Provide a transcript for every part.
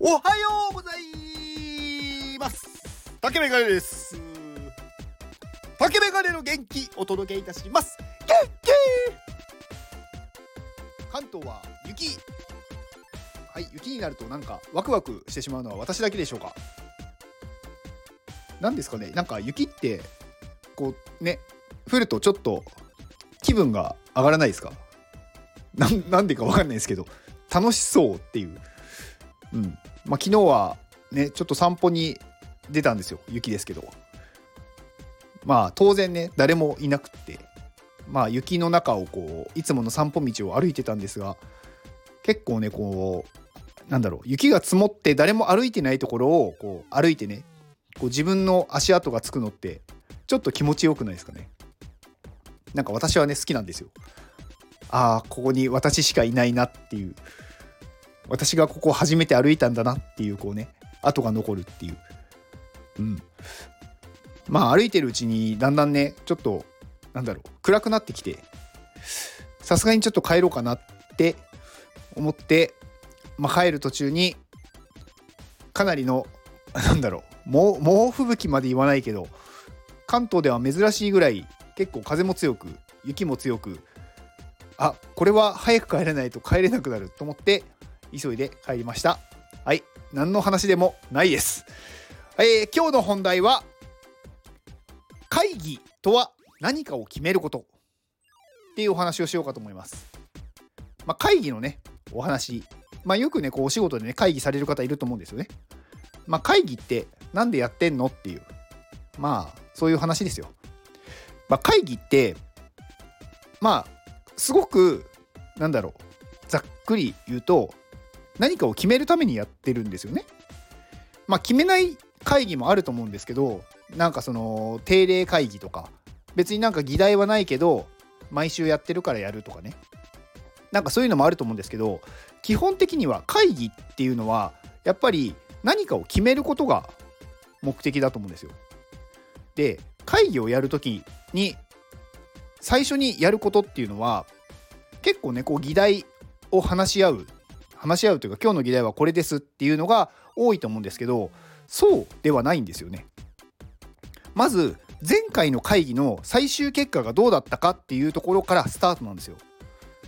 おはようございます。竹メガネです。竹メガネの元気お届けいたします。元気。関東は雪。はい雪になるとなんかワクワクしてしまうのは私だけでしょうか。何ですかね。なんか雪ってこうね降るとちょっと気分が上がらないですか。なんなんでかわかんないですけど楽しそうっていう。うん。まあ、昨日はねちょっと散歩に出たんですよ。雪ですけど。まあ当然ね誰もいなくって。まあ雪の中をこういつもの散歩道を歩いてたんですが結構ねこうなんだろう。雪が積もって誰も歩いてないところをこう歩いてねこう自分の足跡がつくのってちょっと気持ちよくないですかね。なんか私はね好きなんですよ。ああここに私しかいないなっていう。私がここ初めて歩いたんだなっていうこうね跡が残るっていう。うん。まあ歩いてるうちにだんだんねちょっとなんだろう暗くなってきてさすがにちょっと帰ろうかなって思って、まあ、帰る途中にかなりの なんだろう猛吹雪まで言わないけど関東では珍しいぐらい結構風も強く雪も強くあこれは早く帰らないと帰れなくなると思って急いで帰りました。はい。何の話でもないです、えー今日の本題は会議とは何かを決めること。っていうお話をしようかと思います、まあ、会議のねお話。まあよくねこうお仕事でね会議される方いると思うんですよね。まあ会議ってなんでやってんのっていう。まあそういう話ですよ。まあ会議ってまあすごくなんだろう。ざっくり言うと何かを決めるためにやってるんですよね。まあ決めない会議もあると思うんですけどなんかその定例会議とか別になんか議題はないけど毎週やってるからやるとかねなんかそういうのもあると思うんですけど基本的には会議っていうのはやっぱり何かを決めることが目的だと思うんですよ。で会議をやるときに最初にやることっていうのは結構ねこう議題を話し合う話し合うというか今日の議題はこれですっていうのが多いと思うんですけどそうではないんですよね。まず前回の会議の最終結果がどうだったかっていうところからスタートなんですよ。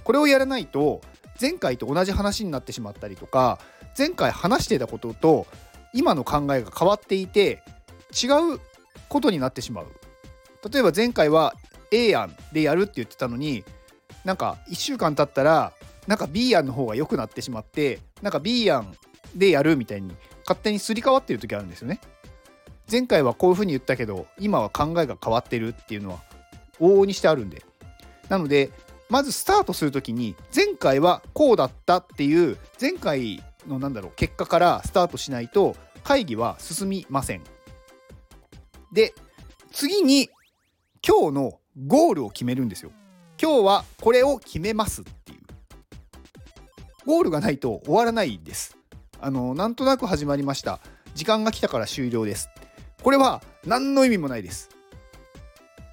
これをやらないと前回と同じ話になってしまったりとか前回話してたことと今の考えが変わっていて違うことになってしまう。例えば前回は A 案でやるって言ってたのになんか1週間経ったらなんか B 案の方が良くなってしまってなんか B 案でやるみたいに勝手にすり替わってる時あるんですよね。前回はこういうふうに言ったけど今は考えが変わってるっていうのは往々にしてあるんで。なのでまずスタートする時に前回はこうだったっていう前回のなんだろう結果からスタートしないと会議は進みません。で次に今日のゴールを決めるんですよ。今日はこれを決めますっ。ゴールがないと終わらないです。あのなんとなく始まりました。時間が来たから終了です。これは何の意味もないです。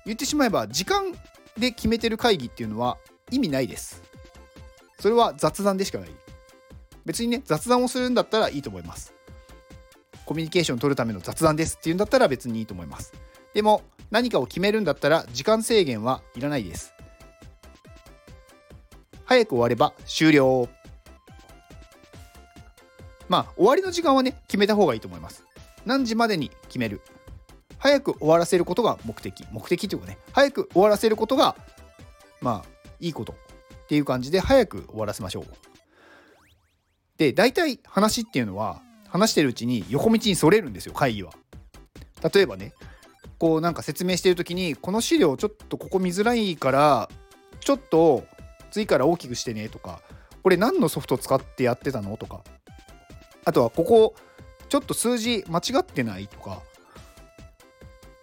言ってしまえば時間で決めてる会議っていうのは意味ないです。それは雑談でしかない。別にね雑談をするんだったらいいと思います。コミュニケーションを取るための雑談ですっていうんだったら別にいいと思います。でも何かを決めるんだったら時間制限はいらないです。早く終われば終了。まあ終わりの時間はね決めた方がいいと思います。何時までに決める。早く終わらせることが目的。目的というかね早く終わらせることがまあいいことっていう感じで早く終わらせましょう。で大体話っていうのは話してるうちに横道にそれるんですよ会議は。例えばねこうなんか説明してる時にこの資料ちょっとここ見づらいからちょっと次から大きくしてねとかこれ何のソフト使ってやってたの？とかあとはここちょっと数字間違ってないとか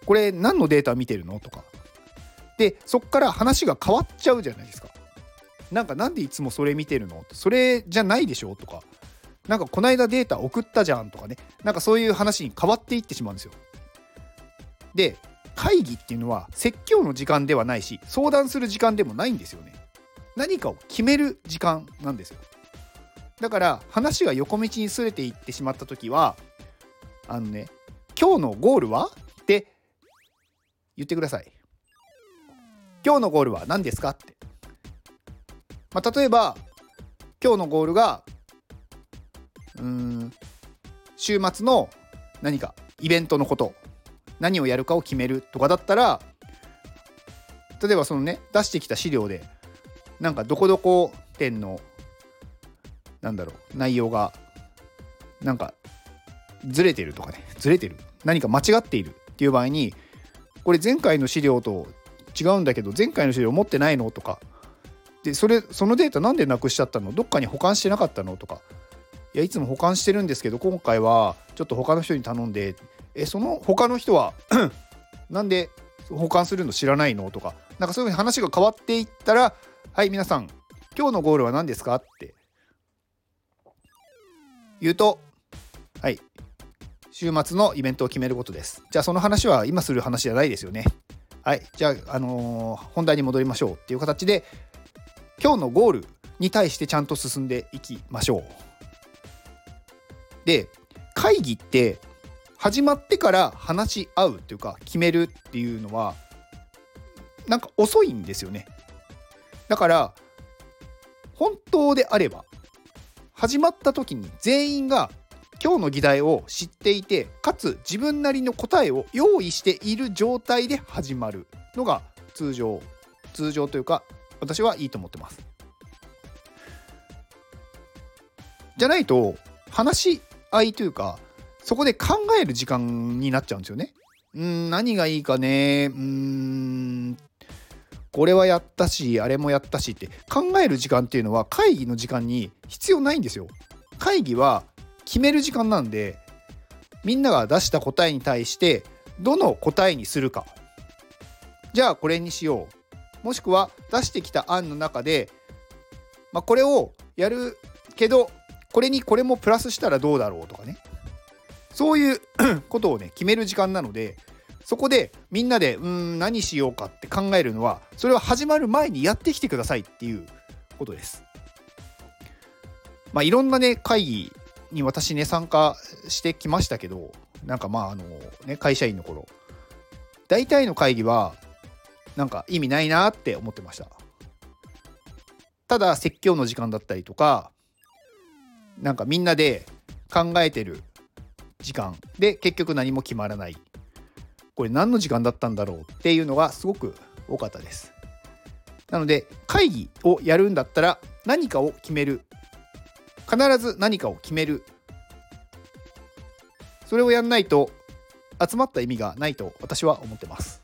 これ何のデータ見てるのとか。でそっから話が変わっちゃうじゃないですか。なんかなんでいつもそれ見てるの？それじゃないでしょ？とか。なんかこないだデータ送ったじゃんとかね。なんかそういう話に変わっていってしまうんですよ。で会議っていうのは説教の時間ではないし相談する時間でもないんですよね。何かを決める時間なんですよ。だから話が横道にそれていってしまった時はあのね今日のゴールはって言ってください。今日のゴールは何ですかって。まあ例えば今日のゴールがうん週末の何かイベントのこと何をやるかを決めるとかだったら例えばそのね出してきた資料でなんかどこどこ店のなんだろう内容がなんかずれてるとかねずれてる何か間違っているっていう場合にこれ前回の資料と違うんだけど前回の資料持ってないのとかでそれそのデータなんでなくしちゃったの？どっかに保管してなかったのとか。いやいつも保管してるんですけど今回はちょっと他の人に頼んでえその他の人は なんで保管するの知らないのとか。なんかそういうふうに話が変わっていったらはい皆さん今日のゴールは何ですか？って言うとはい。週末のイベントを決めることです。じゃあその話は今する話じゃないですよね。はい。じゃあ、あのー本題に戻りましょうっていう形で今日のゴールに対してちゃんと進んでいきましょう。で会議って始まってから話し合うっていうか決めるっていうのはなんか遅いんですよね。だから本当であれば始まった時に全員が今日の議題を知っていてかつ自分なりの答えを用意している状態で始まるのが通常。通常というか私はいいと思ってます。じゃないと話し合いというかそこで考える時間になっちゃうんですよね。うん何がいいかね。うんこれはやったしあれもやったしって考える時間っていうのは会議の時間に必要ないんですよ。会議は決める時間なんでみんなが出した答えに対してどの答えにするか。じゃあこれにしよう。もしくは出してきた案の中で、まあ、これをやるけどこれにこれもプラスしたらどうだろうとかね。そういう ことをね決める時間なのでそこでみんなでうん何しようかって考えるのはそれは始まる前にやってきてくださいっていうことです。まあいろんなね会議に私ね参加してきましたけどなんかまああのね会社員の頃大体の会議はなんか意味ないなって思ってました。ただ説教の時間だったりとかなんかみんなで考えてる時間で結局何も決まらないこれ何の時間だったんだろうっていうのがすごく多かったです。なので会議をやるんだったら何かを決める。必ず何かを決める。それをやんないと集まった意味がないと私は思ってます。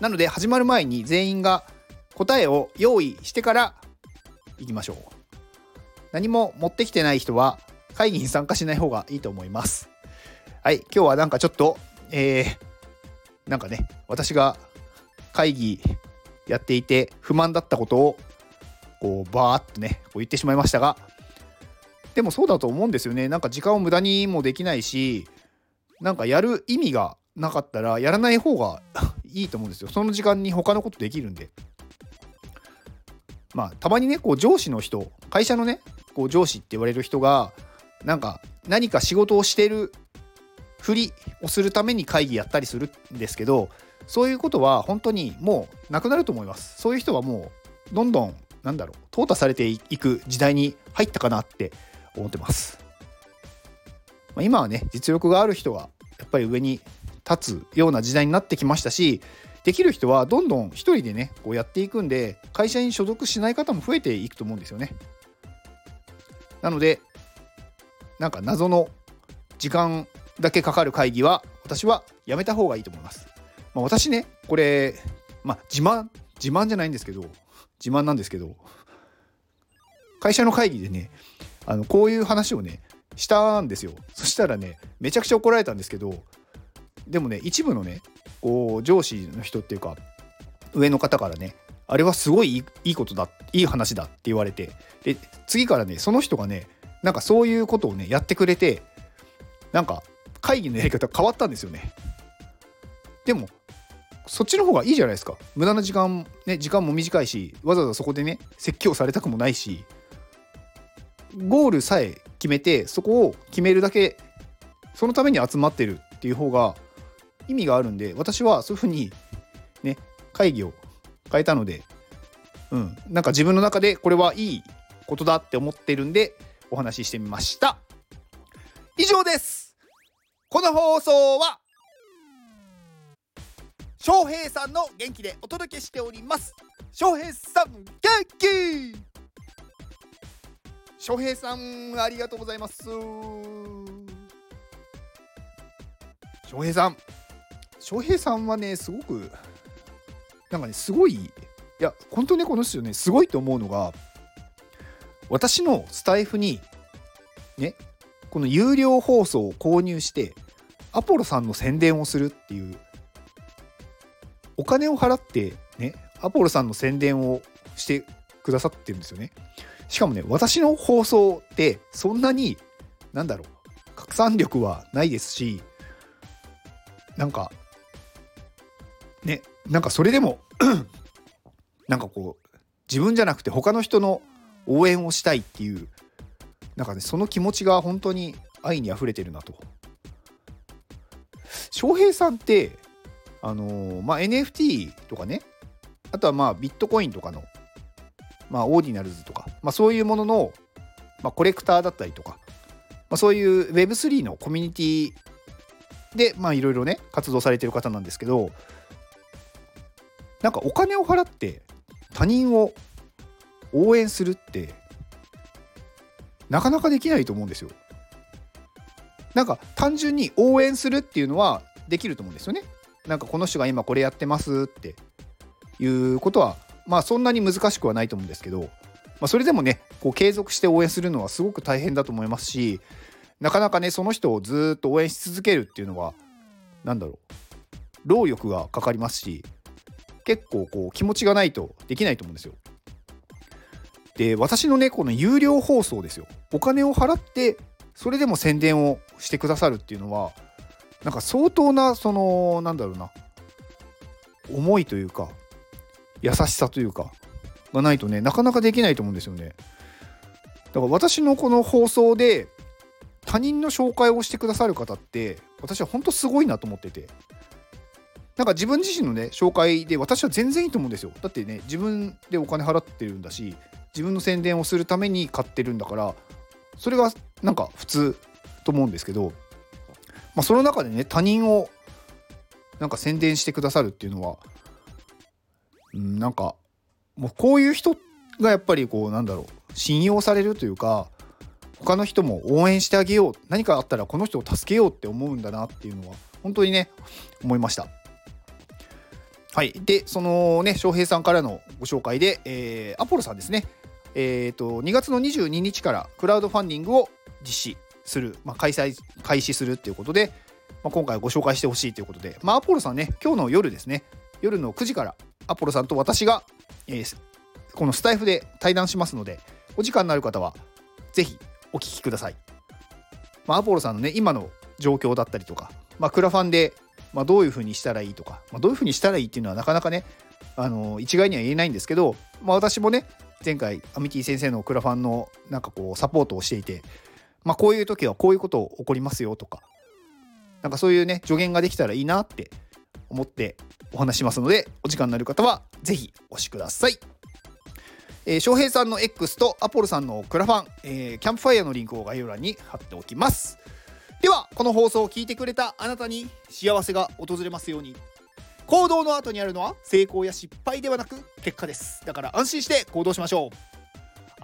なので始まる前に全員が答えを用意してから行きましょう。何も持ってきてない人は会議に参加しない方がいいと思います。はい今日はなんかちょっとえー、なんかね私が会議やっていて不満だったことをこうバーッとねこう言ってしまいましたがでもそうだと思うんですよね。なんか時間を無駄にもできないしなんかやる意味がなかったらやらない方がいいと思うんですよ。その時間に他のことできるんで。まあたまにねこう上司の人会社のねこう上司って言われる人がなんか何か仕事をしてるふりをするために会議やったりするんですけどそういうことは本当にもうなくなると思います。そういう人はもうどんどんなんだろう淘汰されていく時代に入ったかなって思ってます、まあ、今はね実力がある人がやっぱり上に立つような時代になってきましたしできる人はどんどん一人でねこうやっていくんで会社に所属しない方も増えていくと思うんですよね。なのでなんか謎の時間だけかかる会議は私はやめた方がいいと思います。まあ、私ねこれまあ自慢自慢じゃないんですけど自慢なんですけど会社の会議でねあのこういう話をねしたんですよ。そしたらねめちゃくちゃ怒られたんですけどでもね一部のねこう上司の人っていうか上の方からねあれはすごいいいことだいい話だって言われてで次からねその人がねなんかそういうことをねやってくれてなんか会議のやり方変わったんですよね。でもそっちの方がいいじゃないですか。無駄な時間ね時間も短いしわざわざそこでね説教されたくもないしゴールさえ決めてそこを決めるだけそのために集まってるっていう方が意味があるんで私はそういうふうにね会議を変えたのでうんなんか自分の中でこれはいいことだって思ってるんでお話ししてみました以上ですこの放送は翔平さんの元気でお届けしております。翔平さん元気！翔平さんありがとうございます。翔平さん。翔平さんはねすごくなんかねすごいいや本当にこの人ねすごいと思うのが私のスタイフにねこの有料放送を購入してアポロさんの宣伝をするっていうお金を払ってねアポロさんの宣伝をしてくださってるんですよね。しかもね私の放送ってそんなになんだろう拡散力はないですしなんかねなんかそれでも なんかこう自分じゃなくて他の人の応援をしたいっていうなんかねその気持ちが本当に愛にあふれてるなと。翔平さんってあのー、まあ NFT とかね。あとはまあビットコインとかのまあオーディナルズとか、まあ、そういうものの、まあ、コレクターだったりとか、まあ、そういう Web3 のコミュニティでまあいろいろね活動されてる方なんですけどなんかお金を払って他人を応援するってなかなかできないと思うんですよ。なんか単純に応援するっていうのはできると思うんですよね。なんかこの人が今これやってますっていうことはまあそんなに難しくはないと思うんですけど、まあ、それでもねこう継続して応援するのはすごく大変だと思いますしなかなかねその人をずっと応援し続けるっていうのは何だろう労力がかかりますし結構こう気持ちがないとできないと思うんですよ。で私のねこの有料放送ですよお金を払ってそれでも宣伝をしてくださるっていうのはなんか相当なそのなんだろうな思いというか優しさというかがないとねなかなかできないと思うんですよね。だから私のこの放送で他人の紹介をしてくださる方って私は本当すごいなと思ってて。なんか自分自身のね紹介で私は全然いいと思うんですよ。だってね自分でお金払ってるんだし自分の宣伝をするために買ってるんだからそれがなんか普通と思うんですけど、まあ、その中でね他人をなんか宣伝してくださるっていうのは、うん、なんかもうこういう人がやっぱりこうなんだろう信用されるというか他の人も応援してあげよう何かあったらこの人を助けようって思うんだなっていうのは本当にね思いました。はい、でそのね翔平さんからのご紹介で、えー、アポロさんですねえーと、2月の22日からクラウドファンディングを実施する、まあ、開催開始するっていうことで、まあ、今回ご紹介してほしいということで、まあ、アポロさんね今日の夜ですね夜の9時からアポロさんと私が、えー、このスタイフで対談しますのでお時間のある方は是非お聞きください、まあ、アポロさんのね今の状況だったりとか、まあ、クラファンで、まあ、どういうふうにしたらいいとか、まあ、どういうふうにしたらいいっていうのはなかなかねあの一概には言えないんですけど、まあ、私もね前回アミティ先生のクラファンのなんかこうサポートをしていて、まあ、こういう時はこういうこと起こりますよとかなんかそういうね助言ができたらいいなって思ってお話しますのでお時間のある方は是非お越しください。えー、翔平さんの X とアポロさんのクラファン、えー、キャンプファイヤーのリンクを概要欄に貼っておきます。ではこの放送を聞いてくれたあなたに幸せが訪れますように。行動の後にあるのは成功や失敗ではなく結果ですだから安心して行動しましょう